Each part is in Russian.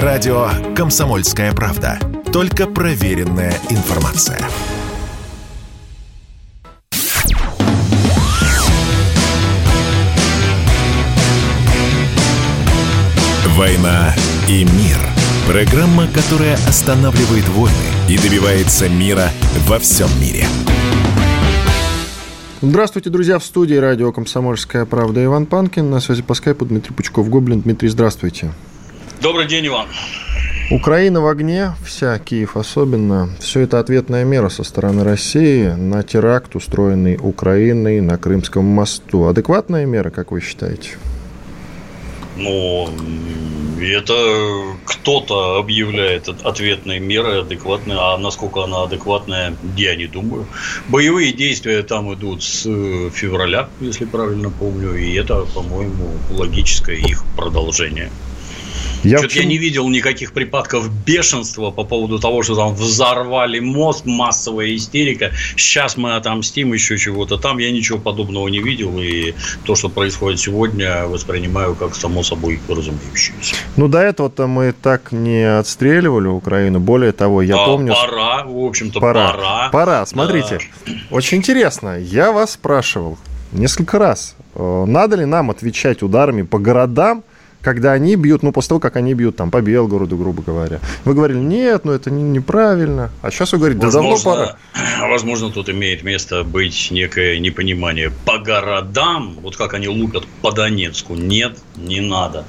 Радио «Комсомольская правда». Только проверенная информация. «Война и мир». Программа, которая останавливает войны и добивается мира во всем мире. Здравствуйте, друзья, в студии радио «Комсомольская правда» Иван Панкин. На связи по скайпу Дмитрий Пучков-Гоблин. Дмитрий, здравствуйте. Добрый день, Иван. Украина в огне, вся Киев особенно. Все это ответная мера со стороны России на теракт, устроенный Украиной на Крымском мосту. Адекватная мера, как вы считаете? Ну, это кто-то объявляет ответные меры адекватные, а насколько она адекватная, я не думаю. Боевые действия там идут с февраля, если правильно помню, и это, по-моему, логическое их продолжение. Я, Что-то я не видел никаких припадков бешенства по поводу того, что там взорвали мост, массовая истерика. Сейчас мы отомстим еще чего-то. Там я ничего подобного не видел. И то, что происходит сегодня, воспринимаю как само собой разумеющееся. Ну, до этого-то мы так не отстреливали Украину. Более того, я а, помню... Пора, в общем-то, пора. Пора, пора. смотрите. Да. Очень интересно. Я вас спрашивал несколько раз, э, надо ли нам отвечать ударами по городам, когда они бьют, ну, после того, как они бьют там по Белгороду, грубо говоря. Вы говорили, нет, ну это не, неправильно. А сейчас вы говорите, да возможно, давно пора. Возможно, тут имеет место быть некое непонимание. По городам, вот как они лупят по Донецку, нет, не надо.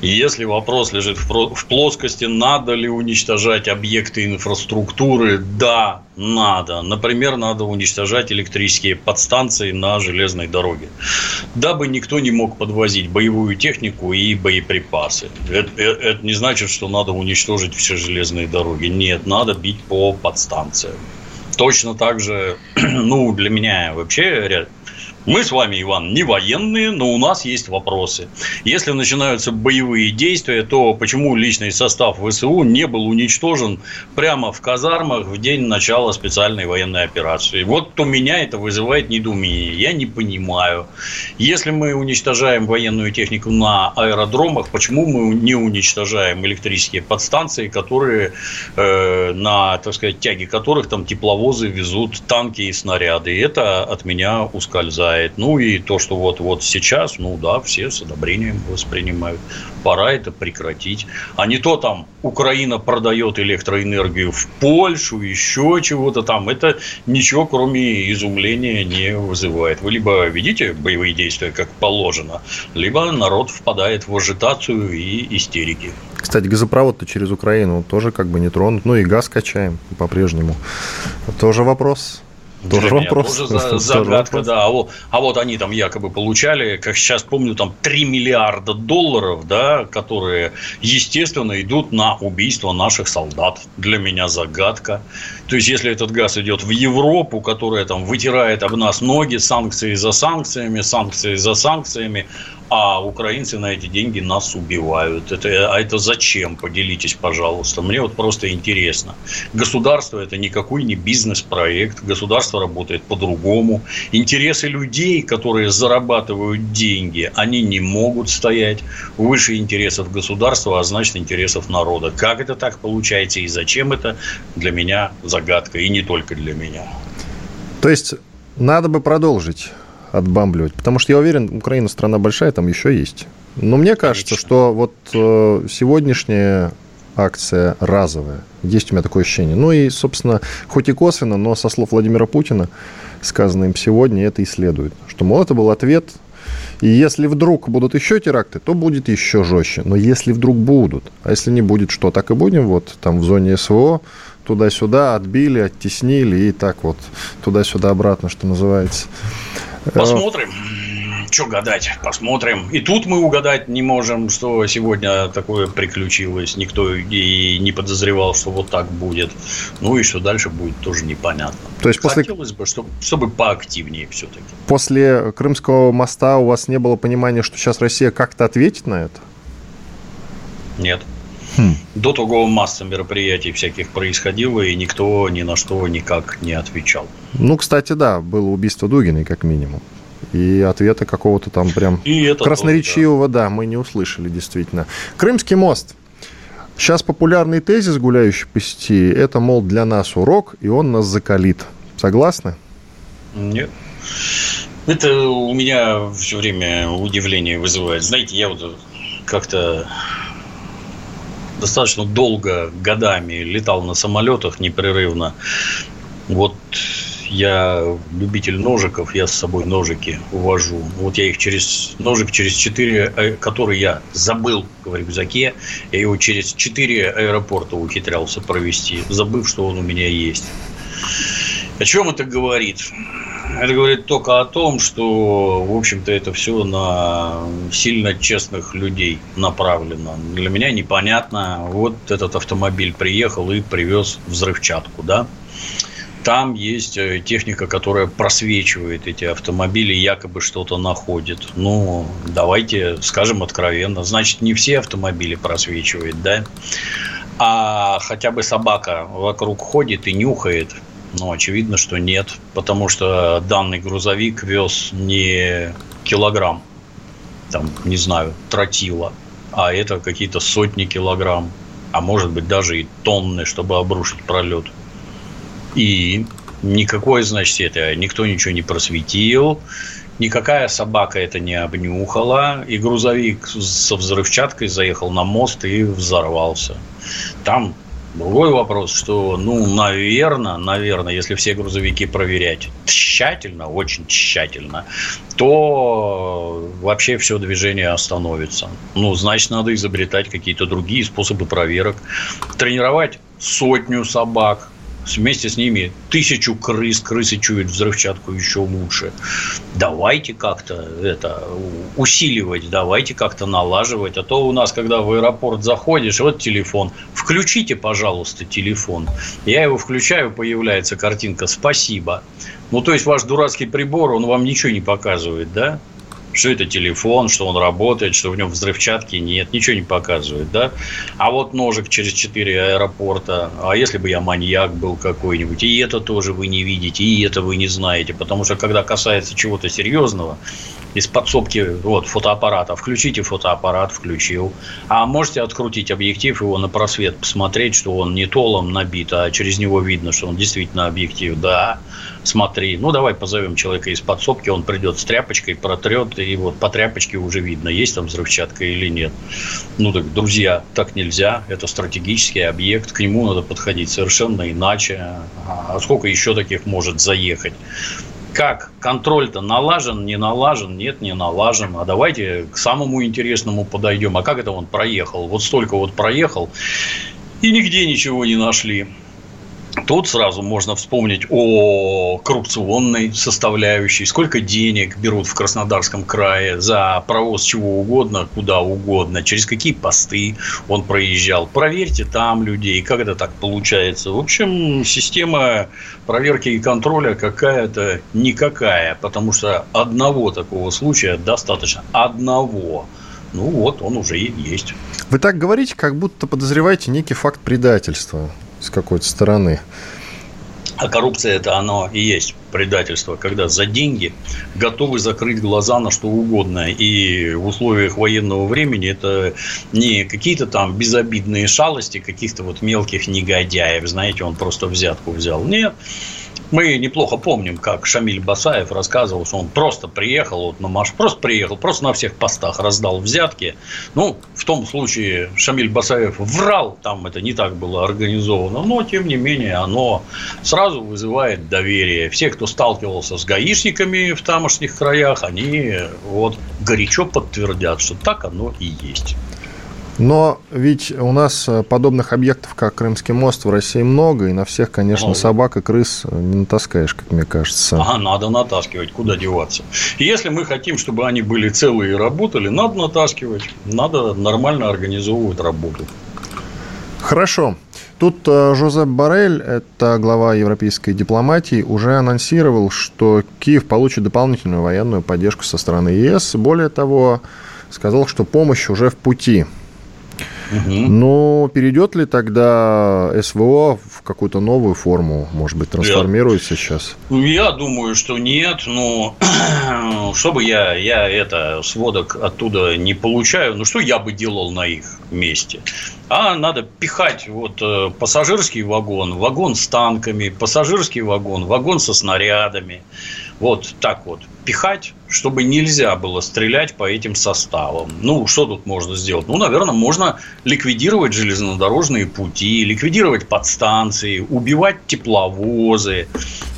Если вопрос лежит в, в плоскости, надо ли уничтожать объекты инфраструктуры, да, надо. Например, надо уничтожать электрические подстанции на железной дороге, дабы никто не мог подвозить боевую технику и боеприпасы. Это, это, это не значит, что надо уничтожить все железные дороги. Нет, надо бить по подстанциям. Точно так же, ну, для меня вообще мы с вами, Иван, не военные, но у нас есть вопросы. Если начинаются боевые действия, то почему личный состав ВСУ не был уничтожен прямо в казармах в день начала специальной военной операции? Вот у меня это вызывает недоумение. Я не понимаю. Если мы уничтожаем военную технику на аэродромах, почему мы не уничтожаем электрические подстанции, которые э, на, так сказать, тяге которых там тепловозы везут танки и снаряды? Это от меня ускользает хватает. Ну и то, что вот, вот сейчас, ну да, все с одобрением воспринимают. Пора это прекратить. А не то там Украина продает электроэнергию в Польшу, еще чего-то там. Это ничего, кроме изумления, не вызывает. Вы либо ведите боевые действия как положено, либо народ впадает в ажитацию и истерики. Кстати, газопровод-то через Украину тоже как бы не тронут. Ну и газ качаем по-прежнему. Тоже вопрос. Тоже Для вопрос. Тоже за, загадка, да. А вот, а вот они там якобы получали, как сейчас помню, там 3 миллиарда долларов, да, которые, естественно, идут на убийство наших солдат. Для меня загадка. То есть, если этот газ идет в Европу, которая там вытирает об нас ноги, санкции за санкциями, санкции за санкциями, а украинцы на эти деньги нас убивают. Это, а это зачем? Поделитесь, пожалуйста. Мне вот просто интересно. Государство это никакой не бизнес-проект. Государство работает по-другому. Интересы людей, которые зарабатывают деньги, они не могут стоять выше интересов государства, а значит интересов народа. Как это так получается и зачем это, для меня загадка. И не только для меня. То есть надо бы продолжить отбамбливать. Потому что я уверен, Украина страна большая, там еще есть. Но мне кажется, Конечно. что вот э, сегодняшняя акция разовая. Есть у меня такое ощущение. Ну и, собственно, хоть и косвенно, но со слов Владимира Путина, сказанным им сегодня, это и следует. Что, мол, это был ответ. И если вдруг будут еще теракты, то будет еще жестче. Но если вдруг будут, а если не будет, что, так и будем вот там в зоне СВО туда-сюда отбили, оттеснили и так вот туда-сюда обратно, что называется. Посмотрим. Что гадать, посмотрим. И тут мы угадать не можем, что сегодня такое приключилось. Никто и не подозревал, что вот так будет. Ну и что дальше будет, тоже непонятно. То есть после... Хотелось бы, чтобы, чтобы поактивнее все-таки. После Крымского моста у вас не было понимания, что сейчас Россия как-то ответит на это? Нет. Хм. До того масса мероприятий всяких происходило, и никто ни на что никак не отвечал. Ну, кстати, да, было убийство Дугиной, как минимум. И ответа какого-то там прям и красноречивого, тоже, да. да, мы не услышали, действительно. Крымский мост. Сейчас популярный тезис, гуляющий по сети, это, мол, для нас урок, и он нас закалит. Согласны? Нет. Это у меня все время удивление вызывает. Знаете, я вот как-то достаточно долго, годами летал на самолетах непрерывно. Вот я любитель ножиков, я с собой ножики увожу. Вот я их через ножик через четыре, э, который я забыл в рюкзаке, я его через четыре аэропорта ухитрялся провести, забыв, что он у меня есть. О чем это говорит? Это говорит только о том, что, в общем-то, это все на сильно честных людей направлено. Для меня непонятно. Вот этот автомобиль приехал и привез взрывчатку, да? Там есть э, техника, которая просвечивает эти автомобили, якобы что-то находит. Ну, давайте скажем откровенно. Значит, не все автомобили просвечивает, да? А хотя бы собака вокруг ходит и нюхает. Ну, очевидно, что нет. Потому что данный грузовик вез не килограмм, там, не знаю, тротила, а это какие-то сотни килограмм, а может быть даже и тонны, чтобы обрушить пролет. И никакой, значит, это никто ничего не просветил, никакая собака это не обнюхала, и грузовик со взрывчаткой заехал на мост и взорвался. Там Другой вопрос, что, ну, наверное, наверное, если все грузовики проверять тщательно, очень тщательно, то вообще все движение остановится. Ну, значит, надо изобретать какие-то другие способы проверок. Тренировать сотню собак, вместе с ними тысячу крыс, крысы чуют взрывчатку еще лучше. Давайте как-то это усиливать, давайте как-то налаживать. А то у нас, когда в аэропорт заходишь, вот телефон, включите, пожалуйста, телефон. Я его включаю, появляется картинка «Спасибо». Ну, то есть, ваш дурацкий прибор, он вам ничего не показывает, да? Что это телефон, что он работает, что в нем взрывчатки нет, ничего не показывает, да? А вот ножик через четыре аэропорта, а если бы я маньяк был какой-нибудь, и это тоже вы не видите, и это вы не знаете, потому что когда касается чего-то серьезного, из подсобки вот, фотоаппарата. Включите фотоаппарат, включил. А можете открутить объектив, его на просвет посмотреть, что он не толом набит, а через него видно, что он действительно объектив. Да, смотри. Ну, давай позовем человека из подсобки, он придет с тряпочкой, протрет, и вот по тряпочке уже видно, есть там взрывчатка или нет. Ну, так, друзья, так нельзя. Это стратегический объект, к нему надо подходить совершенно иначе. А сколько еще таких может заехать? как контроль-то налажен, не налажен, нет, не налажен. А давайте к самому интересному подойдем. А как это он проехал? Вот столько вот проехал, и нигде ничего не нашли. Тут сразу можно вспомнить о коррупционной составляющей, сколько денег берут в Краснодарском крае за провоз чего угодно, куда угодно, через какие посты он проезжал. Проверьте там людей, как это так получается. В общем, система проверки и контроля какая-то никакая, потому что одного такого случая достаточно. Одного. Ну вот, он уже и есть. Вы так говорите, как будто подозреваете некий факт предательства с какой-то стороны. А коррупция это оно и есть предательство, когда за деньги готовы закрыть глаза на что угодно. И в условиях военного времени это не какие-то там безобидные шалости каких-то вот мелких негодяев, знаете, он просто взятку взял. Нет, мы неплохо помним, как Шамиль Басаев рассказывал, что он просто приехал вот на марш, просто приехал, просто на всех постах раздал взятки. Ну, в том случае Шамиль Басаев врал, там это не так было организовано, но, тем не менее, оно сразу вызывает доверие. Все, кто сталкивался с гаишниками в тамошних краях, они вот горячо подтвердят, что так оно и есть. Но ведь у нас э, подобных объектов, как Крымский мост, в России много, и на всех, конечно, много. собак и крыс э, не натаскаешь, как мне кажется. Ага, надо натаскивать, куда деваться. И если мы хотим, чтобы они были целые и работали, надо натаскивать, надо нормально организовывать работу. Хорошо. Тут э, Жозеп Барель, это глава европейской дипломатии, уже анонсировал, что Киев получит дополнительную военную поддержку со стороны ЕС. Более того, сказал, что помощь уже в пути. Угу. Ну, перейдет ли тогда СВО в какую-то новую форму? Может быть, трансформируется я, сейчас? Я думаю, что нет. Но чтобы я, я это сводок оттуда не получаю, ну что я бы делал на их месте? А надо пихать вот э, пассажирский вагон, вагон с танками, пассажирский вагон, вагон со снарядами. Вот так вот пихать, чтобы нельзя было стрелять по этим составам. Ну, что тут можно сделать? Ну, наверное, можно ликвидировать железнодорожные пути, ликвидировать подстанции, убивать тепловозы.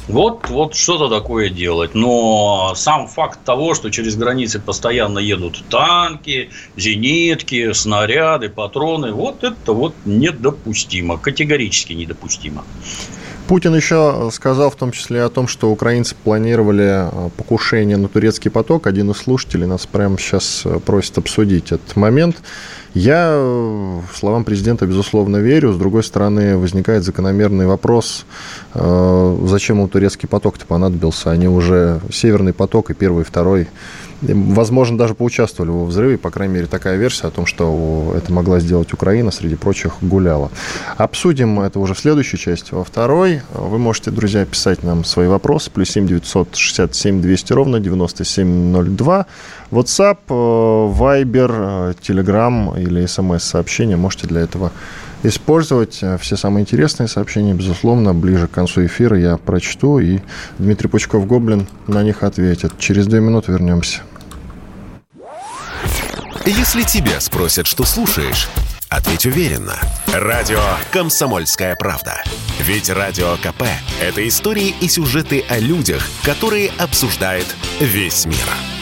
Вот, вот что-то такое делать. Но сам факт того, что через границы постоянно едут танки, зенитки, снаряды, патроны, вот это вот недопустимо, категорически недопустимо. Путин еще сказал в том числе о том, что украинцы планировали э, покушение на турецкий поток. Один из слушателей нас прямо сейчас э, просит обсудить этот момент. Я э, словам президента, безусловно, верю. С другой стороны, возникает закономерный вопрос, зачем ему турецкий поток-то понадобился? Они уже Северный поток и первый, и второй возможно, даже поучаствовали во взрыве, по крайней мере, такая версия о том, что это могла сделать Украина, среди прочих, гуляла. Обсудим это уже в следующей части. Во второй вы можете, друзья, писать нам свои вопросы. Плюс 7 967 200 ровно 9702. WhatsApp, Viber, Telegram или смс-сообщения можете для этого использовать. Э, все самые интересные сообщения, безусловно, ближе к концу эфира я прочту, и Дмитрий Пучков-Гоблин на них ответит. Через две минуты вернемся. Если тебя спросят, что слушаешь, ответь уверенно. Радио «Комсомольская правда». Ведь Радио КП – это истории и сюжеты о людях, которые обсуждает весь мир.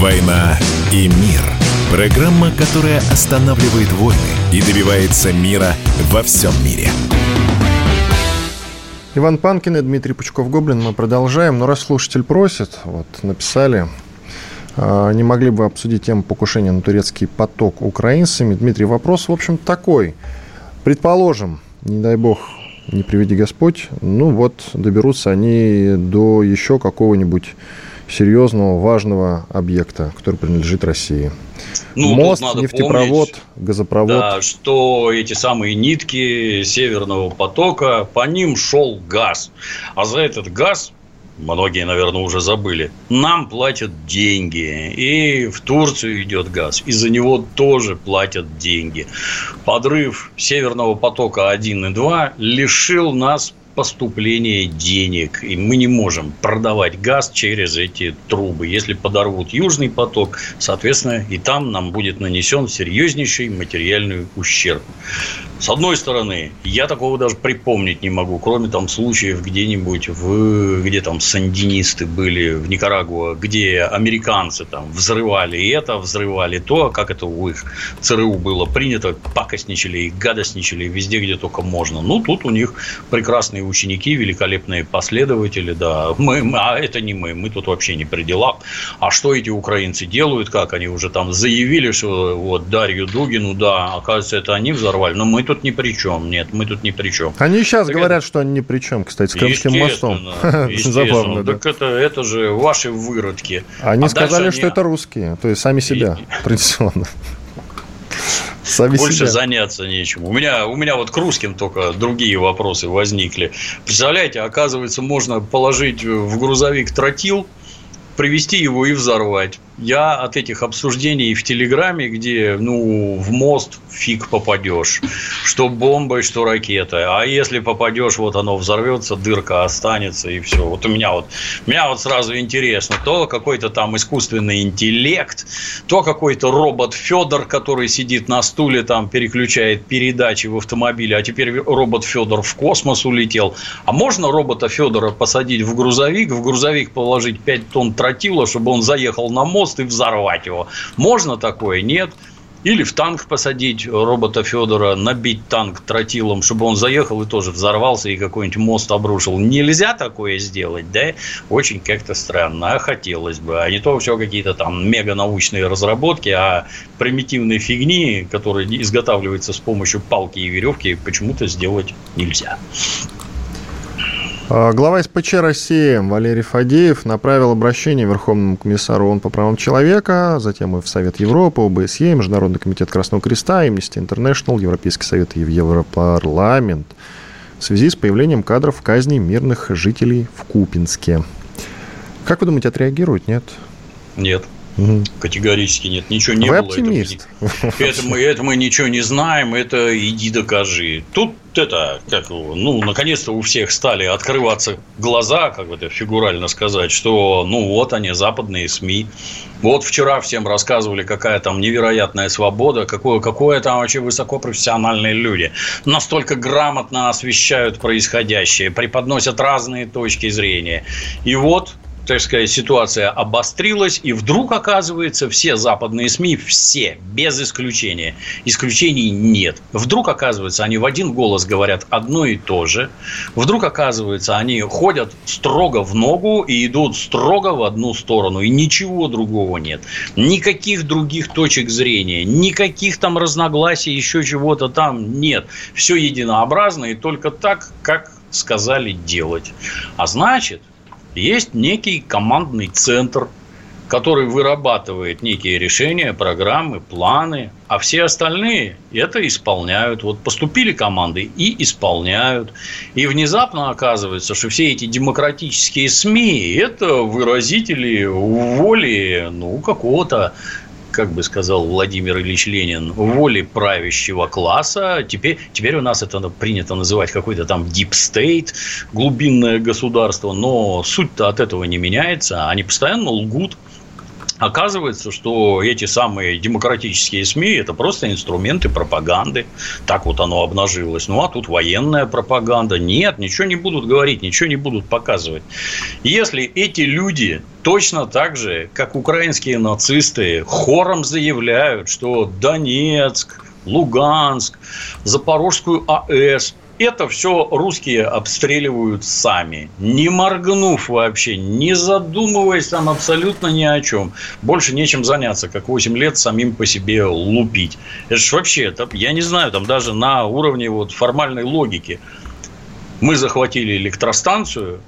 «Война и мир». Программа, которая останавливает войны и добивается мира во всем мире. Иван Панкин и Дмитрий Пучков-Гоблин. Мы продолжаем. Но раз слушатель просит, вот написали, а, не могли бы обсудить тему покушения на турецкий поток украинцами. Дмитрий, вопрос, в общем, такой. Предположим, не дай бог, не приведи Господь, ну вот доберутся они до еще какого-нибудь серьезного, важного объекта, который принадлежит России. Ну, Мост, нефтепровод, помнить, газопровод. Да, что эти самые нитки Северного потока, по ним шел газ. А за этот газ многие, наверное, уже забыли, нам платят деньги. И в Турцию идет газ. И за него тоже платят деньги. Подрыв Северного потока 1 и 2 лишил нас поступления денег. И мы не можем продавать газ через эти трубы. Если подорвут Южный поток, соответственно, и там нам будет нанесен серьезнейший материальный ущерб. С одной стороны, я такого даже припомнить не могу, кроме там случаев где-нибудь, в, где там сандинисты были в Никарагуа, где американцы там взрывали это, взрывали то, как это у их ЦРУ было принято, пакостничали и гадостничали везде, где только можно. Ну, тут у них прекрасные ученики, великолепные последователи, да. Мы, а это не мы, мы тут вообще не при делах. А что эти украинцы делают, как они уже там заявили, что вот Дарью Дугину, да, оказывается, это они взорвали, но мы тут ни при чем. Нет, мы тут ни при чем. Они сейчас так говорят, это... что они ни при чем, кстати, с Крымским мостом. Забавно, да. Так это, это же ваши выродки. Они а сказали, что они... это русские, то есть сами себя традиционно. Сами Больше себя. заняться нечему. У меня, у меня вот к русским только другие вопросы возникли. Представляете, оказывается, можно положить в грузовик тротил, привести его и взорвать я от этих обсуждений в Телеграме, где, ну, в мост фиг попадешь, что бомба, что ракета, а если попадешь, вот оно взорвется, дырка останется и все. Вот у меня вот, меня вот сразу интересно, то какой-то там искусственный интеллект, то какой-то робот Федор, который сидит на стуле, там переключает передачи в автомобиле, а теперь робот Федор в космос улетел. А можно робота Федора посадить в грузовик, в грузовик положить 5 тонн тротила, чтобы он заехал на мост, мост и взорвать его. Можно такое? Нет. Или в танк посадить робота Федора, набить танк тротилом, чтобы он заехал и тоже взорвался и какой-нибудь мост обрушил. Нельзя такое сделать, да? Очень как-то странно. А хотелось бы. А не то все какие-то там мега научные разработки, а примитивные фигни, которые изготавливаются с помощью палки и веревки, почему-то сделать нельзя. А, глава СПЧ России Валерий Фадеев направил обращение Верховному комиссару ООН по правам человека, затем и в Совет Европы, ОБСЕ, Международный комитет Красного Креста, Amnesty International, Европейский совет и в Европарламент в связи с появлением кадров казни мирных жителей в Купинске. Как вы думаете, отреагируют? Нет? Нет. Угу. Категорически нет. Ничего не Вы было. оптимист. Это, это, мы, это мы ничего не знаем, это иди докажи. Тут это, как, ну, наконец-то у всех стали открываться глаза, как бы это фигурально сказать, что, ну, вот они, западные СМИ. Вот вчера всем рассказывали, какая там невероятная свобода, какое, какое там вообще высокопрофессиональные люди. Настолько грамотно освещают происходящее, преподносят разные точки зрения. И вот так сказать, ситуация обострилась, и вдруг, оказывается, все западные СМИ, все, без исключения, исключений нет. Вдруг, оказывается, они в один голос говорят одно и то же. Вдруг, оказывается, они ходят строго в ногу и идут строго в одну сторону, и ничего другого нет. Никаких других точек зрения, никаких там разногласий, еще чего-то там нет. Все единообразно и только так, как сказали делать. А значит, есть некий командный центр, который вырабатывает некие решения, программы, планы, а все остальные это исполняют. Вот поступили команды и исполняют. И внезапно оказывается, что все эти демократические СМИ – это выразители воли ну, какого-то как бы сказал Владимир Ильич Ленин, воли правящего класса. Теперь, теперь у нас это принято называть какой-то там deep state, глубинное государство, но суть-то от этого не меняется. Они постоянно лгут, Оказывается, что эти самые демократические СМИ – это просто инструменты пропаганды. Так вот оно обнажилось. Ну, а тут военная пропаганда. Нет, ничего не будут говорить, ничего не будут показывать. Если эти люди точно так же, как украинские нацисты, хором заявляют, что Донецк, Луганск, Запорожскую АЭС это все русские обстреливают сами, не моргнув вообще, не задумываясь там абсолютно ни о чем. Больше нечем заняться, как 8 лет самим по себе лупить. Это же вообще, это, я не знаю, там даже на уровне вот формальной логики. Мы захватили электростанцию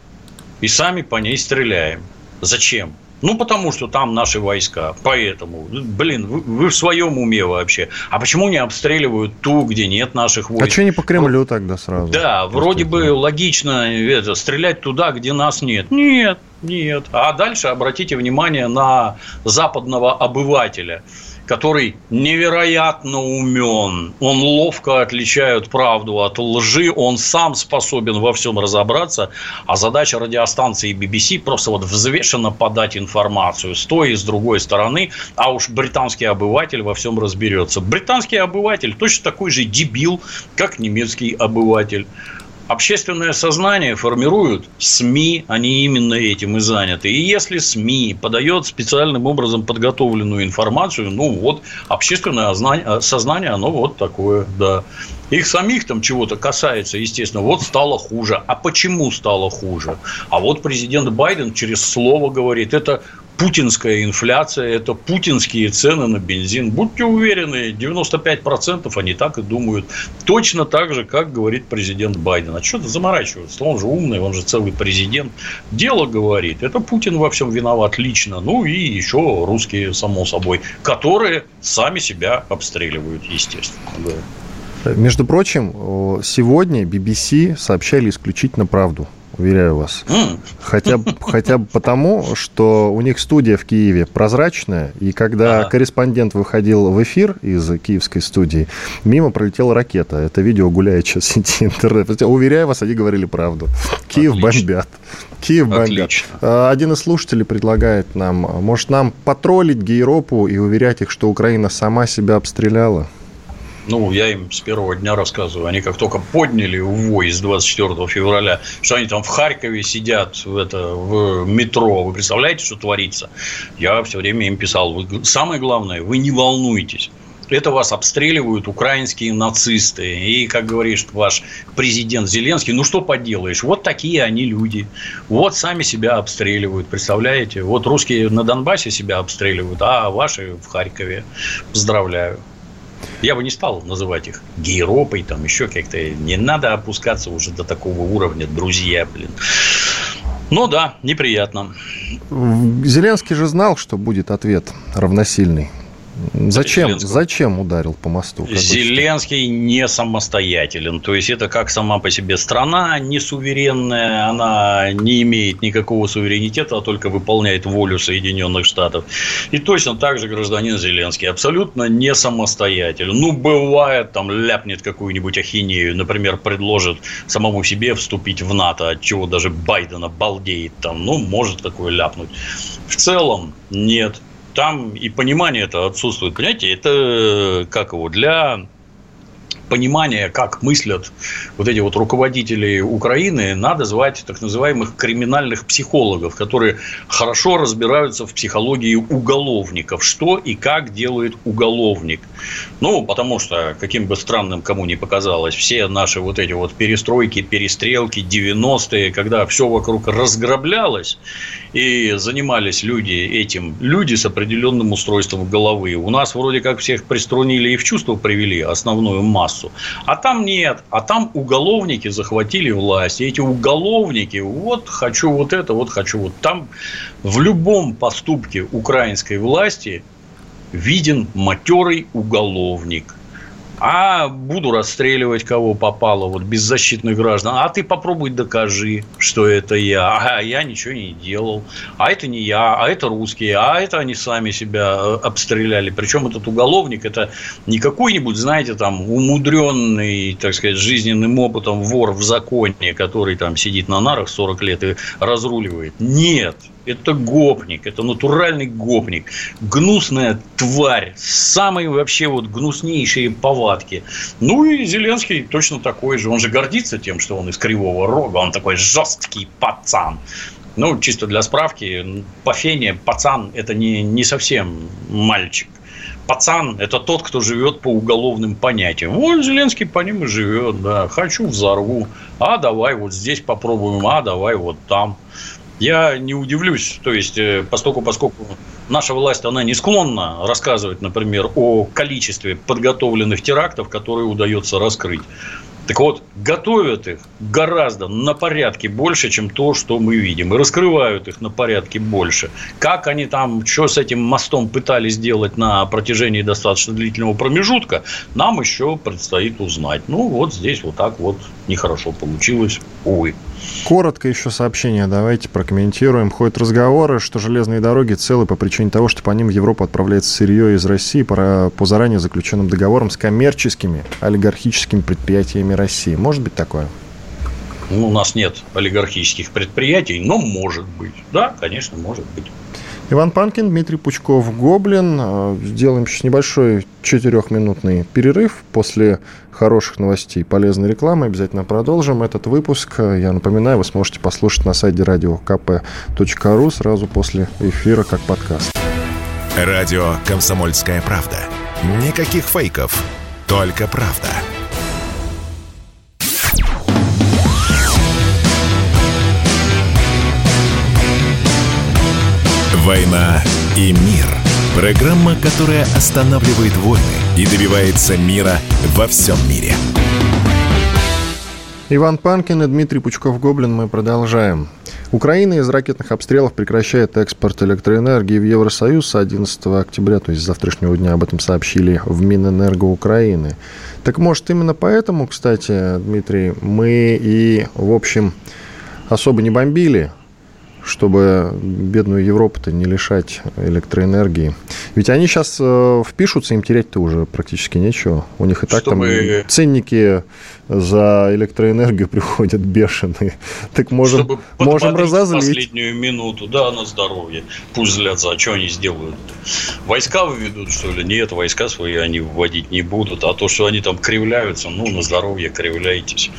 и сами по ней стреляем. Зачем? Ну, потому что там наши войска. Поэтому, блин, вы, вы в своем уме вообще. А почему не обстреливают ту, где нет наших войск? А что не по Кремлю тогда сразу? Да, вроде бы логично это, стрелять туда, где нас нет. Нет, нет. А дальше обратите внимание на западного обывателя – который невероятно умен, он ловко отличает правду от лжи, он сам способен во всем разобраться, а задача радиостанции BBC просто вот взвешенно подать информацию с той и с другой стороны, а уж британский обыватель во всем разберется. Британский обыватель точно такой же дебил, как немецкий обыватель. Общественное сознание формируют СМИ, они именно этим и заняты. И если СМИ подает специальным образом подготовленную информацию, ну вот общественное сознание, оно вот такое, да. Их самих там чего-то касается, естественно, вот стало хуже. А почему стало хуже? А вот президент Байден через слово говорит, это путинская инфляция, это путинские цены на бензин. Будьте уверены, 95% они так и думают. Точно так же, как говорит президент Байден. А что ты заморачиваться? Он же умный, он же целый президент. Дело говорит, это Путин во всем виноват лично. Ну и еще русские, само собой, которые сами себя обстреливают, естественно. Между прочим, сегодня BBC сообщали исключительно правду уверяю вас. Хотя, хотя бы потому, что у них студия в Киеве прозрачная, и когда ага. корреспондент выходил в эфир из киевской студии, мимо пролетела ракета. Это видео гуляет сейчас в сети интернет. Уверяю вас, они говорили правду. Киев Отлично. бомбят. Киев бомбят. Отлично. А, один из слушателей предлагает нам, может, нам потроллить Гейропу и уверять их, что Украина сама себя обстреляла? Ну, я им с первого дня рассказываю. Они как только подняли увой с 24 февраля, что они там в Харькове сидят в, это, в метро. Вы представляете, что творится? Я все время им писал. Вы, самое главное, вы не волнуйтесь это вас обстреливают украинские нацисты. И, как говорит ваш президент Зеленский, ну что поделаешь, вот такие они люди. Вот сами себя обстреливают, представляете? Вот русские на Донбассе себя обстреливают, а ваши в Харькове. Поздравляю. Я бы не стал называть их гейропой, там еще как-то. Не надо опускаться уже до такого уровня, друзья, блин. Ну да, неприятно. Зеленский же знал, что будет ответ равносильный. Зачем, зачем ударил по мосту? Зеленский не самостоятелен. То есть, это как сама по себе страна не суверенная, она не имеет никакого суверенитета, а только выполняет волю Соединенных Штатов. И точно так же гражданин Зеленский абсолютно не самостоятелен. Ну, бывает, там ляпнет какую-нибудь ахинею, например, предложит самому себе вступить в НАТО, от чего даже Байдена балдеет там. Ну, может такое ляпнуть. В целом, нет там и понимание это отсутствует. Понимаете, это как его для понимания, как мыслят вот эти вот руководители Украины, надо звать так называемых криминальных психологов, которые хорошо разбираются в психологии уголовников, что и как делает уголовник. Ну, потому что, каким бы странным кому ни показалось, все наши вот эти вот перестройки, перестрелки, 90-е, когда все вокруг разграблялось, и занимались люди этим, люди с определенным устройством головы. У нас вроде как всех приструнили и в чувство привели основную массу массу. А там нет. А там уголовники захватили власть. И эти уголовники, вот хочу вот это, вот хочу вот там. В любом поступке украинской власти виден матерый уголовник а буду расстреливать кого попало, вот беззащитных граждан. А ты попробуй докажи, что это я. А я ничего не делал. А это не я, а это русские, а это они сами себя э, обстреляли. Причем этот уголовник это не какой-нибудь, знаете, там умудренный, так сказать, жизненным опытом вор в законе, который там сидит на нарах 40 лет и разруливает. Нет, это гопник, это натуральный гопник, гнусная тварь, самые вообще вот гнуснейшие повадки. Ну и Зеленский точно такой же, он же гордится тем, что он из Кривого Рога, он такой жесткий пацан. Ну, чисто для справки, по фене пацан – это не, не совсем мальчик. Пацан – это тот, кто живет по уголовным понятиям. Вот Зеленский по ним и живет, да. Хочу взорву, а давай вот здесь попробуем, а давай вот там я не удивлюсь, то есть, э, поскольку, поскольку наша власть, она не склонна рассказывать, например, о количестве подготовленных терактов, которые удается раскрыть. Так вот, готовят их гораздо на порядке больше, чем то, что мы видим. И раскрывают их на порядке больше. Как они там, что с этим мостом пытались сделать на протяжении достаточно длительного промежутка, нам еще предстоит узнать. Ну, вот здесь вот так вот нехорошо получилось, увы. Коротко еще сообщение давайте прокомментируем. Ходят разговоры, что железные дороги целы по причине того, что по ним в Европу отправляется сырье из России по, по заранее заключенным договорам с коммерческими олигархическими предприятиями России. Может быть такое? Ну, у нас нет олигархических предприятий, но может быть. Да, конечно, может быть. Иван Панкин, Дмитрий Пучков, Гоблин. Э, сделаем сейчас небольшой четырехминутный перерыв. После хороших новостей, полезной рекламы обязательно продолжим этот выпуск. Я напоминаю, вы сможете послушать на сайте radiokp.ru сразу после эфира как подкаст. Радио «Комсомольская правда». Никаких фейков, только правда. «Война и мир» – программа, которая останавливает войны и добивается мира во всем мире. Иван Панкин и Дмитрий Пучков-Гоблин мы продолжаем. Украина из ракетных обстрелов прекращает экспорт электроэнергии в Евросоюз с 11 октября, то есть с завтрашнего дня об этом сообщили в Минэнерго Украины. Так может именно поэтому, кстати, Дмитрий, мы и, в общем, особо не бомбили чтобы бедную Европу-то не лишать электроэнергии. Ведь они сейчас э, впишутся, им терять-то уже практически нечего. У них и так чтобы... там ценники за электроэнергию приходят бешеные. Так можем, Чтобы можем разозлить. последнюю минуту, да, на здоровье. Пусть злятся, а что они сделают? Войска выведут, что ли? Нет, войска свои они вводить не будут. А то, что они там кривляются, ну, на здоровье кривляйтесь.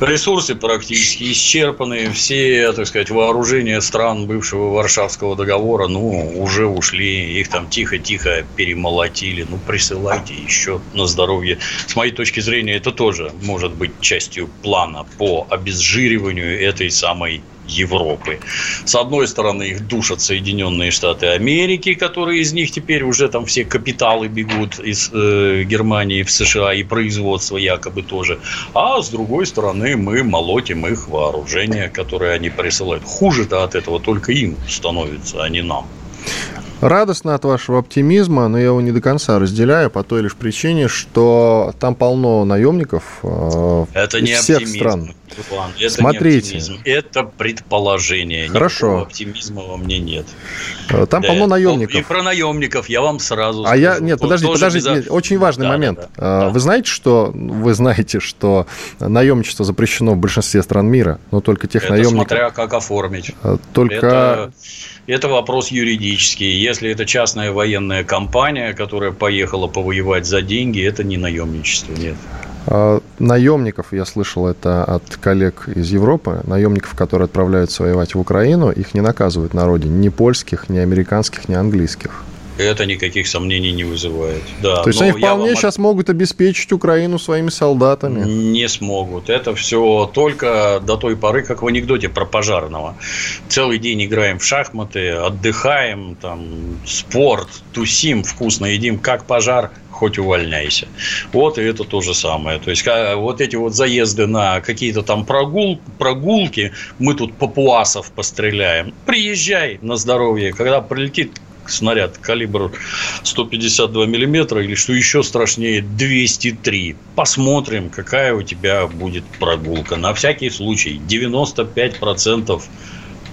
Ресурсы практически исчерпаны. Все, так сказать, вооружения стран бывшего Варшавского договора, ну, уже ушли. Их там тихо-тихо перемолотили. Ну, присылайте еще на здоровье. С моей точки зрения, это тоже может может быть частью плана по обезжириванию этой самой Европы. С одной стороны, их душат Соединенные Штаты Америки, которые из них теперь уже там все капиталы бегут из э, Германии в США и производство якобы тоже. А с другой стороны, мы молотим их вооружение, которое они присылают. Хуже-то от этого только им становится, а не нам. Радостно от вашего оптимизма, но я его не до конца разделяю по той лишь причине, что там полно наемников э, это не всех оптимизм, стран. Иван, это Смотрите. не оптимизм, это предположение. Хорошо. Никакого оптимизма во мне нет. Э, там да, полно наемников. И про наемников я вам сразу а скажу. я нет, подождите, подождите, безо... очень важный да, момент. Да, да, вы знаете, что вы знаете, что наемничество запрещено в большинстве стран мира, но только тех это наемников. Смотря как оформить. Э, только это это вопрос юридический. Если это частная военная компания, которая поехала повоевать за деньги, это не наемничество, нет. А, наемников, я слышал это от коллег из Европы, наемников, которые отправляются воевать в Украину, их не наказывают на родине, ни польских, ни американских, ни английских. Это никаких сомнений не вызывает. Да, То есть они вполне вам... сейчас могут обеспечить Украину своими солдатами? Не смогут. Это все только до той поры, как в анекдоте про пожарного. Целый день играем в шахматы, отдыхаем, там, спорт, тусим, вкусно едим, как пожар, хоть увольняйся. Вот и это то же самое. То есть, вот эти вот заезды на какие-то там прогул, прогулки, мы тут папуасов постреляем. Приезжай на здоровье. Когда прилетит снаряд калибр 152 миллиметра или, что еще страшнее, 203. Посмотрим, какая у тебя будет прогулка. На всякий случай 95%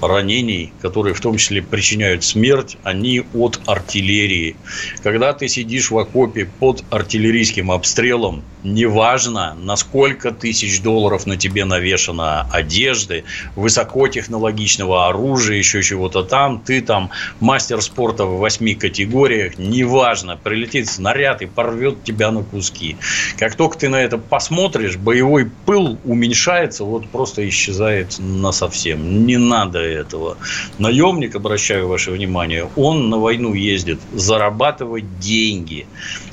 ранений, которые в том числе причиняют смерть, они от артиллерии. Когда ты сидишь в окопе под артиллерийским обстрелом, неважно, на сколько тысяч долларов на тебе навешано одежды, высокотехнологичного оружия, еще чего-то там, ты там мастер спорта в восьми категориях, неважно, прилетит снаряд и порвет тебя на куски. Как только ты на это посмотришь, боевой пыл уменьшается, вот просто исчезает на совсем. Не надо этого. Наемник, обращаю ваше внимание, он на войну ездит зарабатывать деньги.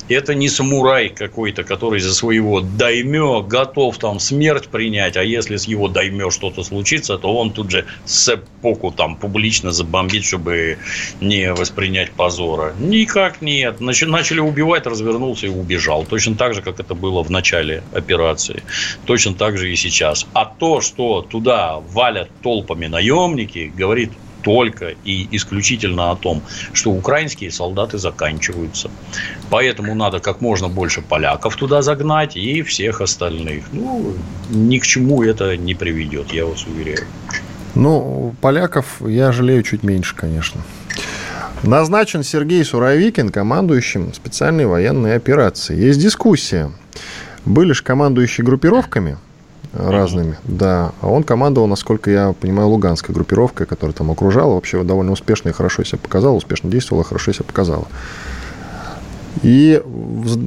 Это не самурай какой-то, который за своего даймё готов там смерть принять, а если с его даймё что-то случится, то он тут же сэпоку там публично забомбит, чтобы не воспринять позора. Никак нет. Начали убивать, развернулся и убежал. Точно так же, как это было в начале операции. Точно так же и сейчас. А то, что туда валят толпами наемники, говорит только и исключительно о том, что украинские солдаты заканчиваются. Поэтому надо как можно больше поляков туда загнать и всех остальных. Ну, ни к чему это не приведет, я вас уверяю. Ну, поляков я жалею чуть меньше, конечно. Назначен Сергей Суровикин командующим специальной военной операции. Есть дискуссия. Были же командующие группировками – разными, да. А он командовал, насколько я понимаю, луганской группировкой, которая там окружала. Вообще довольно успешно и хорошо себя показала, успешно действовала, хорошо себя показала. И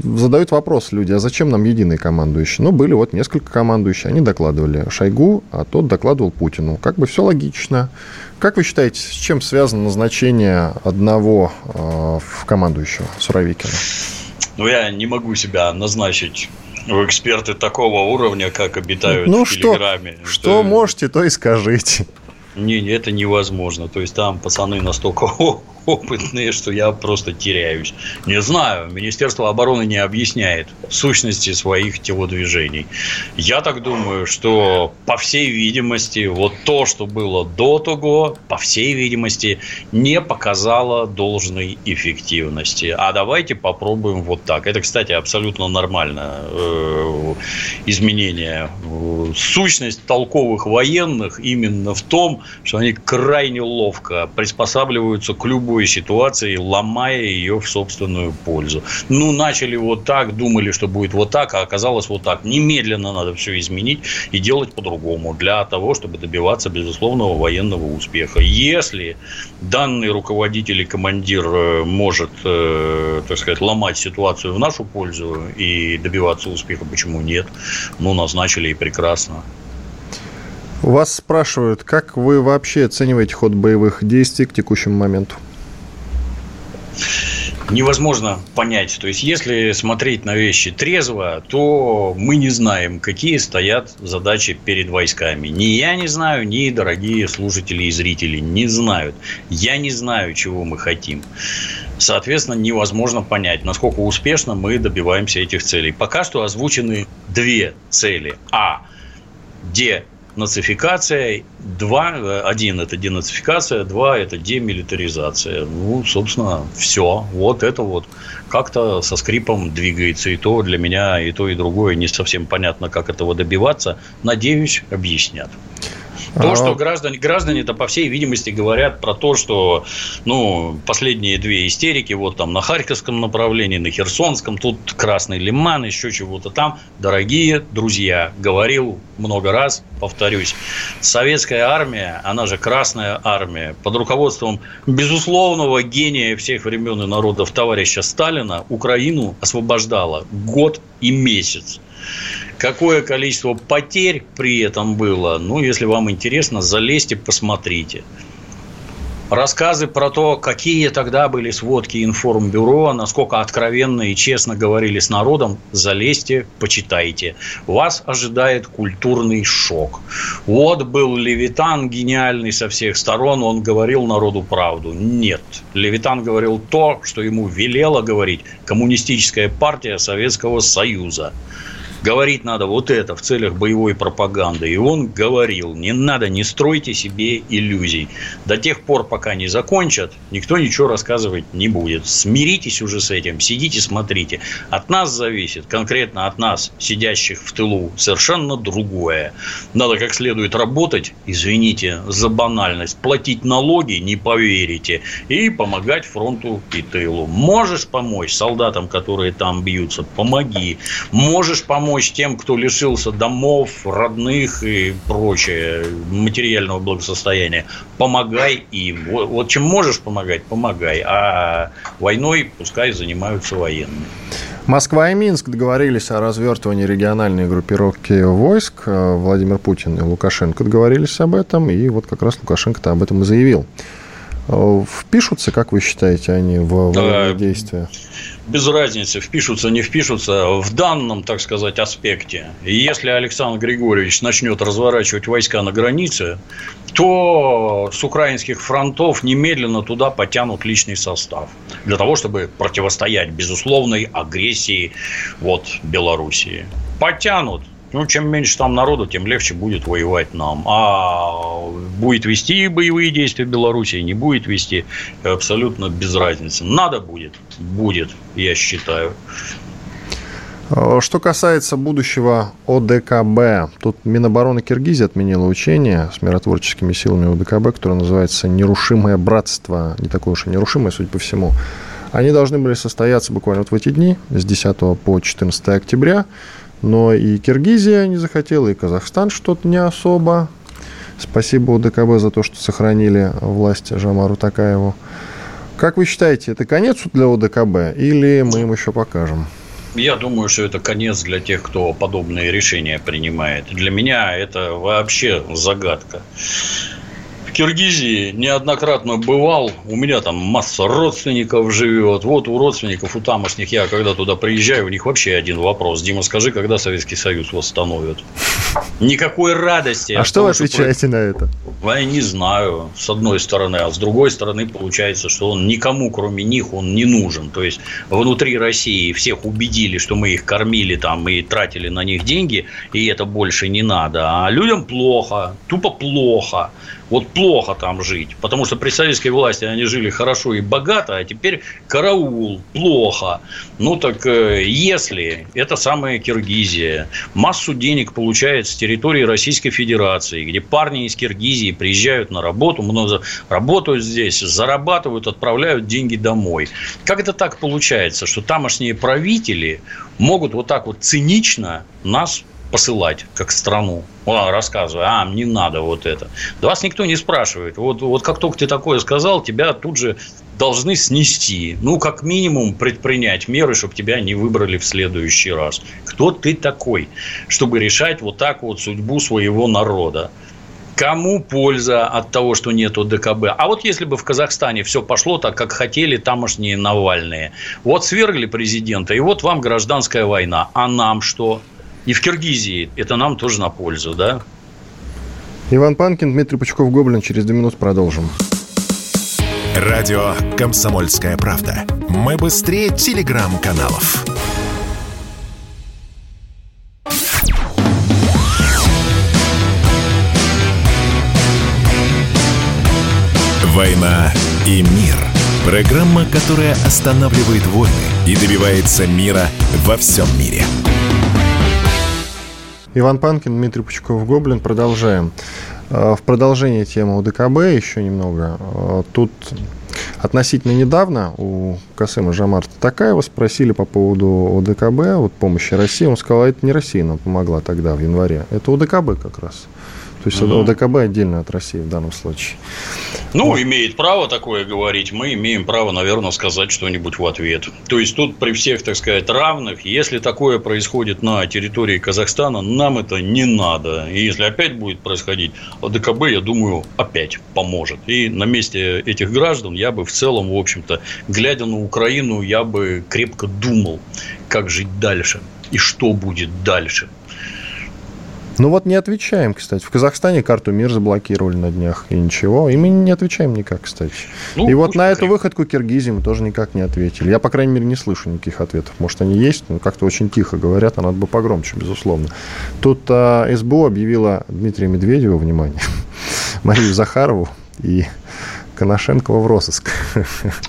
задают вопрос люди, а зачем нам единый командующий? Ну, были вот несколько командующих, они докладывали Шойгу, а тот докладывал Путину. Как бы все логично. Как вы считаете, с чем связано назначение одного э, в командующего Суровикина? Ну, я не могу себя назначить ну, эксперты такого уровня, как обитают ну, в Телеграме. Что, что можете, то и скажите. Не, это невозможно. То есть там пацаны настолько опытные, что я просто теряюсь. Не знаю, Министерство обороны не объясняет сущности своих телодвижений. Я так думаю, что по всей видимости, вот то, что было до того, по всей видимости, не показало должной эффективности. А давайте попробуем вот так. Это, кстати, абсолютно нормально э, изменение. Сущность толковых военных именно в том, что они крайне ловко приспосабливаются к любой любой ситуации, ломая ее в собственную пользу. Ну, начали вот так, думали, что будет вот так, а оказалось вот так. Немедленно надо все изменить и делать по-другому для того, чтобы добиваться безусловного военного успеха. Если данный руководитель и командир э, может, э, так сказать, ломать ситуацию в нашу пользу и добиваться успеха, почему нет? Ну, назначили и прекрасно. Вас спрашивают, как вы вообще оцениваете ход боевых действий к текущему моменту? Невозможно понять. То есть, если смотреть на вещи трезво, то мы не знаем, какие стоят задачи перед войсками. Ни я не знаю, ни дорогие слушатели и зрители не знают. Я не знаю, чего мы хотим. Соответственно, невозможно понять, насколько успешно мы добиваемся этих целей. Пока что озвучены две цели. А. Де нацификация, два, один – это денацификация, два – это демилитаризация. Ну, собственно, все. Вот это вот как-то со скрипом двигается. И то для меня, и то, и другое не совсем понятно, как этого добиваться. Надеюсь, объяснят. То, что граждане, граждане-то, по всей видимости, говорят про то, что ну, последние две истерики, вот там на Харьковском направлении, на Херсонском, тут Красный Лиман, еще чего-то там. Дорогие друзья, говорил много раз, повторюсь, советская армия, она же Красная армия, под руководством безусловного гения всех времен и народов товарища Сталина Украину освобождала год и месяц. Какое количество потерь при этом было, ну, если вам интересно, залезьте, посмотрите. Рассказы про то, какие тогда были сводки информбюро, насколько откровенно и честно говорили с народом, залезьте, почитайте. Вас ожидает культурный шок. Вот был Левитан гениальный со всех сторон, он говорил народу правду. Нет, Левитан говорил то, что ему велела говорить коммунистическая партия Советского Союза говорить надо вот это в целях боевой пропаганды. И он говорил, не надо, не стройте себе иллюзий. До тех пор, пока не закончат, никто ничего рассказывать не будет. Смиритесь уже с этим, сидите, смотрите. От нас зависит, конкретно от нас, сидящих в тылу, совершенно другое. Надо как следует работать, извините за банальность, платить налоги, не поверите, и помогать фронту и тылу. Можешь помочь солдатам, которые там бьются, помоги. Можешь помочь помочь тем, кто лишился домов, родных и прочее, материального благосостояния. Помогай им. Вот, вот чем можешь помогать, помогай. А войной пускай занимаются военные. Москва и Минск договорились о развертывании региональной группировки войск. Владимир Путин и Лукашенко договорились об этом, и вот как раз Лукашенко-то об этом и заявил. Впишутся, как вы считаете, они в военные действия? без разницы, впишутся, не впишутся в данном, так сказать, аспекте. Если Александр Григорьевич начнет разворачивать войска на границе, то с украинских фронтов немедленно туда потянут личный состав для того, чтобы противостоять безусловной агрессии вот, Белоруссии. Потянут, ну, чем меньше там народу, тем легче будет воевать нам. А будет вести боевые действия Беларуси, не будет вести, абсолютно без разницы. Надо будет, будет, я считаю. Что касается будущего ОДКБ, тут Минобороны Киргизии отменила учение с миротворческими силами ОДКБ, которое называется «Нерушимое братство». Не такое уж и нерушимое, судя по всему. Они должны были состояться буквально вот в эти дни, с 10 по 14 октября. Но и Киргизия не захотела, и Казахстан что-то не особо. Спасибо УДКБ за то, что сохранили власть Жамару Такаеву. Как вы считаете, это конец для УДКБ или мы им еще покажем? Я думаю, что это конец для тех, кто подобные решения принимает. Для меня это вообще загадка. Киргизии неоднократно бывал. У меня там масса родственников живет. Вот у родственников, у тамошних, я когда туда приезжаю, у них вообще один вопрос. Дима, скажи, когда Советский Союз восстановят? Никакой радости. А что вы отвечаете на это? Я не знаю, с одной стороны. А с другой стороны, получается, что он никому, кроме них, он не нужен. То есть, внутри России всех убедили, что мы их кормили там и тратили на них деньги, и это больше не надо. А людям плохо, тупо плохо. Вот плохо там жить, потому что при советской власти они жили хорошо и богато, а теперь караул, плохо. Ну так э, если это самая Киргизия массу денег получает с территории Российской Федерации, где парни из Киргизии приезжают на работу, много работают здесь, зарабатывают, отправляют деньги домой. Как это так получается, что тамошние правители могут вот так вот цинично нас посылать как страну, а, рассказывая, а, не надо вот это. Да вас никто не спрашивает. Вот, вот как только ты такое сказал, тебя тут же должны снести. Ну, как минимум, предпринять меры, чтобы тебя не выбрали в следующий раз. Кто ты такой, чтобы решать вот так вот судьбу своего народа? Кому польза от того, что нету ДКБ? А вот если бы в Казахстане все пошло так, как хотели тамошние Навальные. Вот свергли президента, и вот вам гражданская война. А нам что? И в Киргизии это нам тоже на пользу, да? Иван Панкин, Дмитрий Пучков-Гоблин. Через две минуты продолжим. Радио «Комсомольская правда». Мы быстрее телеграм-каналов. «Война и мир». Программа, которая останавливает войны и добивается мира во всем мире. Иван Панкин, Дмитрий Пучков-Гоблин. Продолжаем. А, в продолжение темы УДКБ еще немного. А, тут относительно недавно у Касыма Жамарта Такаева спросили по поводу УДКБ, вот помощи России. Он сказал, а это не Россия нам помогла тогда, в январе. Это УДКБ как раз. То есть угу. ОДКБ отдельно от России в данном случае. Ну, вот. имеет право такое говорить. Мы имеем право, наверное, сказать что-нибудь в ответ. То есть тут при всех, так сказать, равных, если такое происходит на территории Казахстана, нам это не надо. И если опять будет происходить, ОДКБ, я думаю, опять поможет. И на месте этих граждан я бы в целом, в общем-то, глядя на Украину, я бы крепко думал, как жить дальше и что будет дальше. Ну вот не отвечаем, кстати. В Казахстане карту мир заблокировали на днях, и ничего. И мы не отвечаем никак, кстати. Ну, и вот на эту выходку Киргизии мы тоже никак не ответили. Я, по крайней мере, не слышу никаких ответов. Может, они есть, но как-то очень тихо говорят, а надо бы погромче, безусловно. Тут а, СБУ объявила Дмитрия Медведева, внимание, Марию Захарову и Коношенкова в розыск.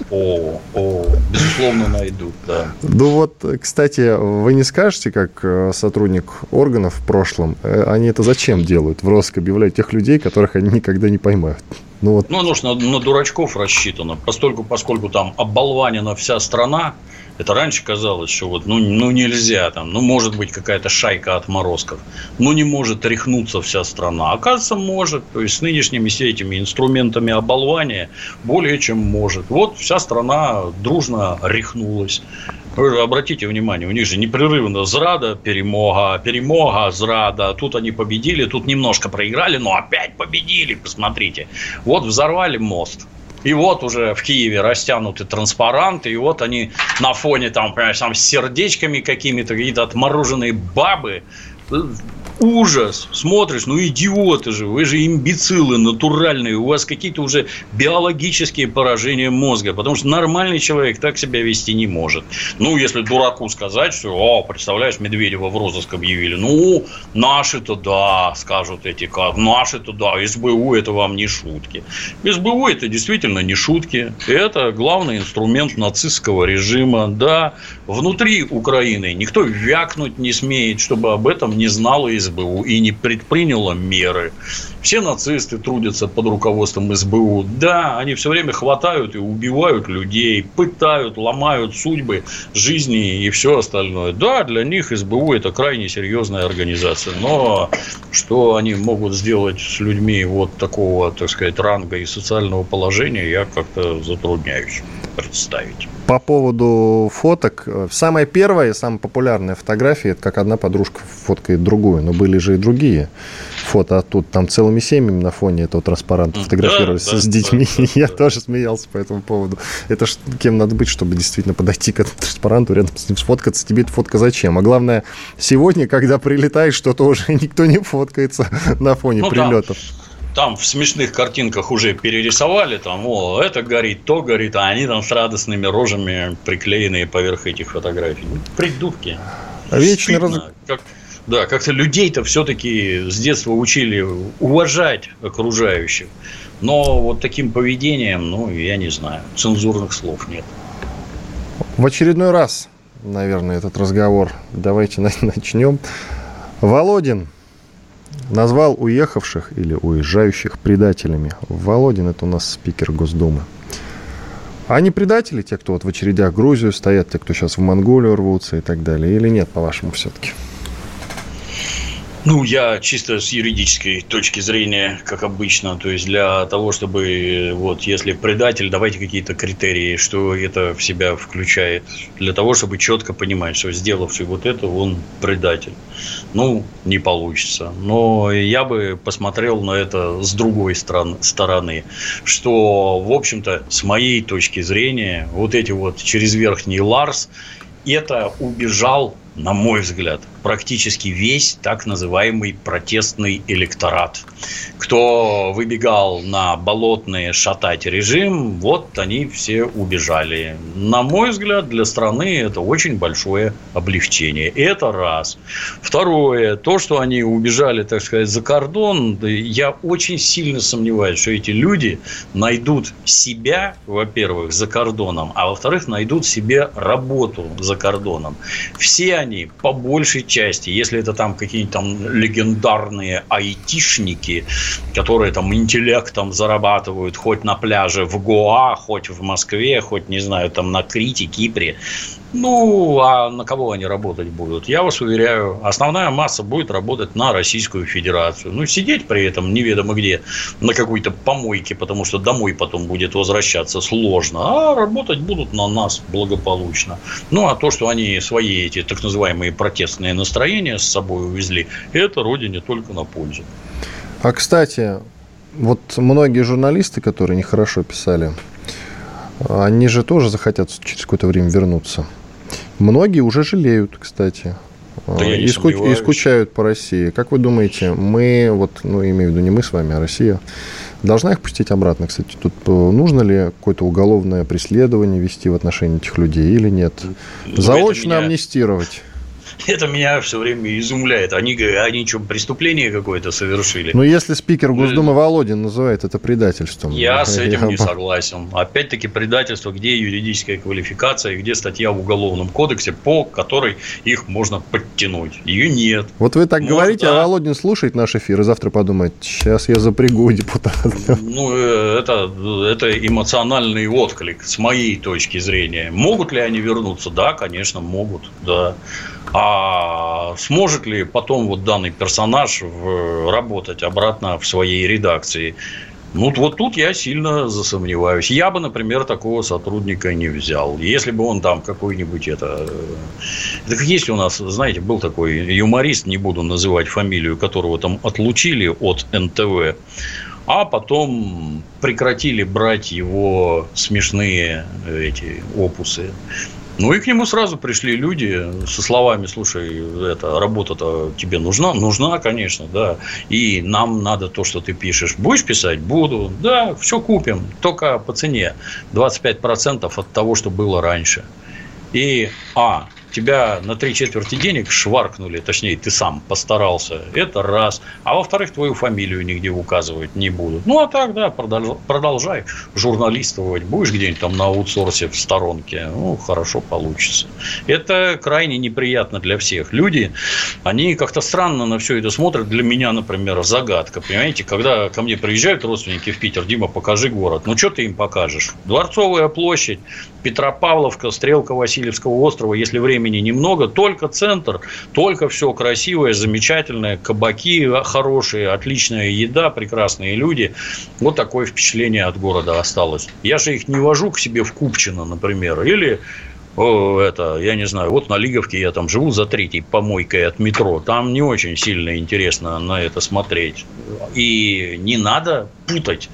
О, о, безусловно, найдут, да. Ну вот, кстати, вы не скажете, как э, сотрудник органов в прошлом, э, они это зачем делают? В розыск объявляют тех людей, которых они никогда не поймают. Ну, вот. ну, нужно на дурачков рассчитано, поскольку, поскольку там оболванена вся страна, это раньше казалось, что вот, ну, ну нельзя там, ну может быть какая-то шайка отморозков, ну не может рехнуться вся страна. Оказывается, может. То есть с нынешними все этими инструментами оболвания более чем может. Вот вся страна дружно рехнулась. Вы обратите внимание, у них же непрерывно зрада, перемога, перемога, зрада. Тут они победили, тут немножко проиграли, но опять победили, посмотрите. Вот взорвали мост. И вот уже в Киеве растянуты транспаранты, и вот они на фоне там, понимаешь, там с сердечками какими-то, какие-то отмороженные бабы ужас. Смотришь, ну идиоты же, вы же имбецилы натуральные, у вас какие-то уже биологические поражения мозга, потому что нормальный человек так себя вести не может. Ну, если дураку сказать, что, о, представляешь, Медведева в розыск объявили, ну, наши-то да, скажут эти, как, наши-то да, СБУ это вам не шутки. СБУ это действительно не шутки, это главный инструмент нацистского режима, да, внутри Украины никто вякнуть не смеет, чтобы об этом не знала СБУ и не предприняла меры. Все нацисты трудятся под руководством СБУ. Да, они все время хватают и убивают людей, пытают, ломают судьбы, жизни и все остальное. Да, для них СБУ это крайне серьезная организация. Но что они могут сделать с людьми вот такого, так сказать, ранга и социального положения, я как-то затрудняюсь представить. По поводу фоток. Самая первая, самая популярная фотография, это как одна подружка фоткает другую. Но были же и другие фото оттуда. Там целыми семьями на фоне этого транспаранта фотографировались да, с да, детьми. Да, да, Я да. тоже смеялся по этому поводу. Это ж кем надо быть, чтобы действительно подойти к этому транспаранту, рядом с ним сфоткаться. Тебе эта фотка зачем? А главное, сегодня, когда прилетаешь, что-то уже никто не фоткается на фоне ну, прилетов. Да там в смешных картинках уже перерисовали, там, о, это горит, то горит, а они там с радостными рожами приклеенные поверх этих фотографий. Ну, придурки. Вечный раз... как, да, как-то людей-то все-таки с детства учили уважать окружающих. Но вот таким поведением, ну, я не знаю, цензурных слов нет. В очередной раз, наверное, этот разговор давайте начнем. Володин назвал уехавших или уезжающих предателями. Володин – это у нас спикер Госдумы. А они предатели, те, кто вот в очередях Грузию стоят, те, кто сейчас в Монголию рвутся и так далее? Или нет, по-вашему, все-таки? Ну, я чисто с юридической точки зрения, как обычно, то есть для того, чтобы, вот, если предатель, давайте какие-то критерии, что это в себя включает, для того, чтобы четко понимать, что сделавший вот это, он предатель. Ну, не получится. Но я бы посмотрел на это с другой стороны, что, в общем-то, с моей точки зрения, вот эти вот через верхний Ларс, это убежал, на мой взгляд, практически весь так называемый протестный электорат. Кто выбегал на болотные шатать режим, вот они все убежали. На мой взгляд, для страны это очень большое облегчение. Это раз. Второе, то, что они убежали, так сказать, за кордон, я очень сильно сомневаюсь, что эти люди найдут себя, во-первых, за кордоном, а во-вторых, найдут себе работу за кордоном. Все они, по большей части, если это там какие-нибудь там легендарные айтишники, которые там интеллектом зарабатывают хоть на пляже в Гоа, хоть в Москве, хоть, не знаю, там на Крите, Кипре, ну, а на кого они работать будут? Я вас уверяю, основная масса будет работать на Российскую Федерацию. Ну, сидеть при этом неведомо где, на какой-то помойке, потому что домой потом будет возвращаться сложно, а работать будут на нас благополучно. Ну, а то, что они свои эти так называемые протестные настроения с собой увезли, это родине только на пользу. А, кстати, вот многие журналисты, которые нехорошо писали, они же тоже захотят через какое-то время вернуться. Многие уже жалеют, кстати. Да и, ску- и скучают по России. Как вы думаете, мы, вот, ну, имею в виду не мы с вами, а Россия, должна их пустить обратно, кстати? Тут э, нужно ли какое-то уголовное преследование вести в отношении этих людей или нет? Ну, Заочно меня... амнистировать. Это меня все время изумляет. Они, они что, преступление какое-то совершили? Ну, если спикер Госдумы Володин называет это предательством. Я с этим не согласен. Опять-таки, предательство, где юридическая квалификация, где статья в Уголовном кодексе, по которой их можно подтянуть. Ее нет. Вот вы так Может, говорите, а да. а Володин слушает наш эфир и завтра подумает, сейчас я запрягу депутата. Ну, э, это, это эмоциональный отклик с моей точки зрения. Могут ли они вернуться? Да, конечно, могут. Да. А сможет ли потом вот данный персонаж в, работать обратно в своей редакции? Ну, вот тут я сильно засомневаюсь. Я бы, например, такого сотрудника не взял. Если бы он там какой-нибудь это... Так есть у нас, знаете, был такой юморист, не буду называть фамилию, которого там отлучили от НТВ, а потом прекратили брать его смешные эти опусы. Ну и к нему сразу пришли люди со словами, слушай, эта работа-то тебе нужна? Нужна, конечно, да. И нам надо то, что ты пишешь. Будешь писать? Буду. Да, все купим. Только по цене. 25% от того, что было раньше. И, а, тебя на три четверти денег шваркнули, точнее, ты сам постарался, это раз. А во-вторых, твою фамилию нигде указывать не будут. Ну, а так, да, продолжай журналистовать. Будешь где-нибудь там на аутсорсе в сторонке, ну, хорошо получится. Это крайне неприятно для всех. Люди, они как-то странно на все это смотрят. Для меня, например, загадка. Понимаете, когда ко мне приезжают родственники в Питер, Дима, покажи город. Ну, что ты им покажешь? Дворцовая площадь, Петропавловка, Стрелка Васильевского острова, если времени немного, только центр, только все красивое, замечательное, кабаки хорошие, отличная еда, прекрасные люди. Вот такое впечатление от города осталось. Я же их не вожу к себе в Купчино, например, или это, я не знаю, вот на Лиговке я там живу за третьей помойкой от метро. Там не очень сильно интересно на это смотреть. И не надо путать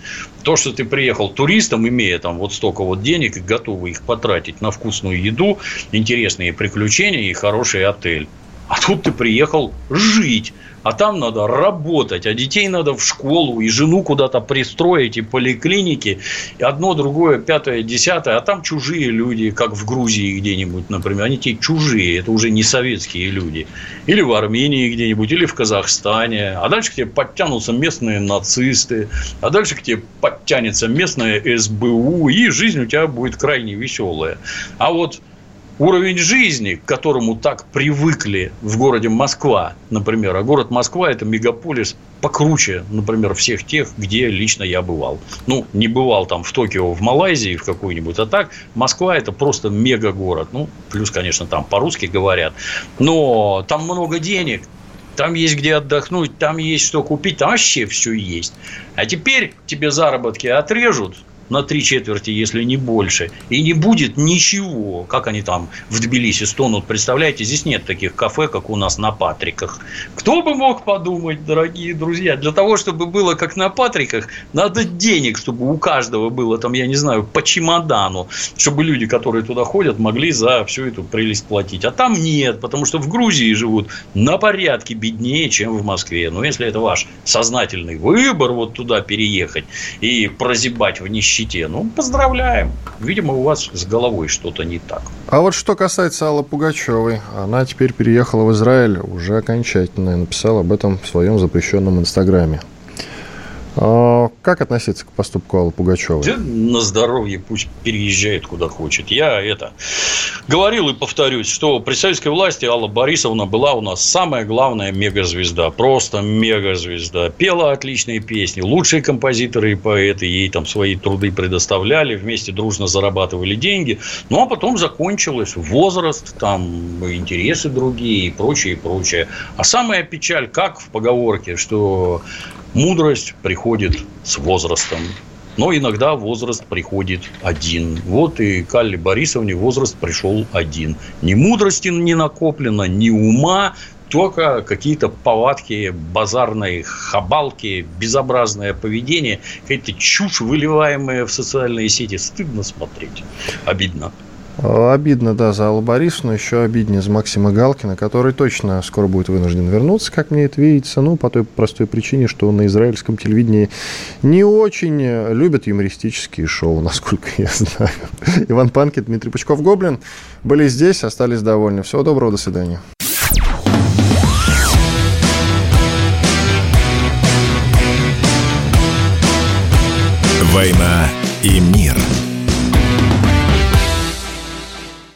то, что ты приехал туристом, имея там вот столько вот денег и готовы их потратить на вкусную еду, интересные приключения и хороший отель. А тут ты приехал жить а там надо работать, а детей надо в школу, и жену куда-то пристроить, и поликлиники, и одно, другое, пятое, десятое, а там чужие люди, как в Грузии где-нибудь, например, они те чужие, это уже не советские люди, или в Армении где-нибудь, или в Казахстане, а дальше к тебе подтянутся местные нацисты, а дальше к тебе подтянется местная СБУ, и жизнь у тебя будет крайне веселая. А вот уровень жизни, к которому так привыкли в городе Москва, например, а город Москва – это мегаполис покруче, например, всех тех, где лично я бывал. Ну, не бывал там в Токио, в Малайзии в какой-нибудь, а так Москва – это просто мегагород. Ну, плюс, конечно, там по-русски говорят. Но там много денег, там есть где отдохнуть, там есть что купить, там вообще все есть. А теперь тебе заработки отрежут, на три четверти, если не больше. И не будет ничего, как они там в Тбилиси стонут. Представляете, здесь нет таких кафе, как у нас на Патриках. Кто бы мог подумать, дорогие друзья, для того, чтобы было как на Патриках, надо денег, чтобы у каждого было там, я не знаю, по чемодану, чтобы люди, которые туда ходят, могли за всю эту прелесть платить. А там нет, потому что в Грузии живут на порядке беднее, чем в Москве. Но если это ваш сознательный выбор вот туда переехать и прозябать в нищете, нищете. Ну, поздравляем. Видимо, у вас с головой что-то не так. А вот что касается Аллы Пугачевой, она теперь переехала в Израиль уже окончательно написала об этом в своем запрещенном инстаграме. А как относиться к поступку Аллы Пугачевой? На здоровье пусть переезжает куда хочет. Я это говорил и повторюсь, что при советской власти Алла Борисовна была у нас самая главная мегазвезда. Просто мегазвезда. Пела отличные песни. Лучшие композиторы и поэты ей там свои труды предоставляли. Вместе дружно зарабатывали деньги. Ну, а потом закончилось возраст, там интересы другие и прочее, и прочее. А самая печаль, как в поговорке, что Мудрость приходит с возрастом. Но иногда возраст приходит один. Вот и Калле Борисовне возраст пришел один. Ни мудрости не накоплено, ни ума, только какие-то повадки базарной хабалки, безобразное поведение, какая-то чушь, выливаемая в социальные сети. Стыдно смотреть. Обидно. Обидно, да, за Аллу Борисовну, еще обиднее за Максима Галкина, который точно скоро будет вынужден вернуться, как мне это видится, ну, по той простой причине, что на израильском телевидении не очень любят юмористические шоу, насколько я знаю. Иван Панкин, Дмитрий Пучков-Гоблин были здесь, остались довольны. Всего доброго, до свидания. «Война и мир»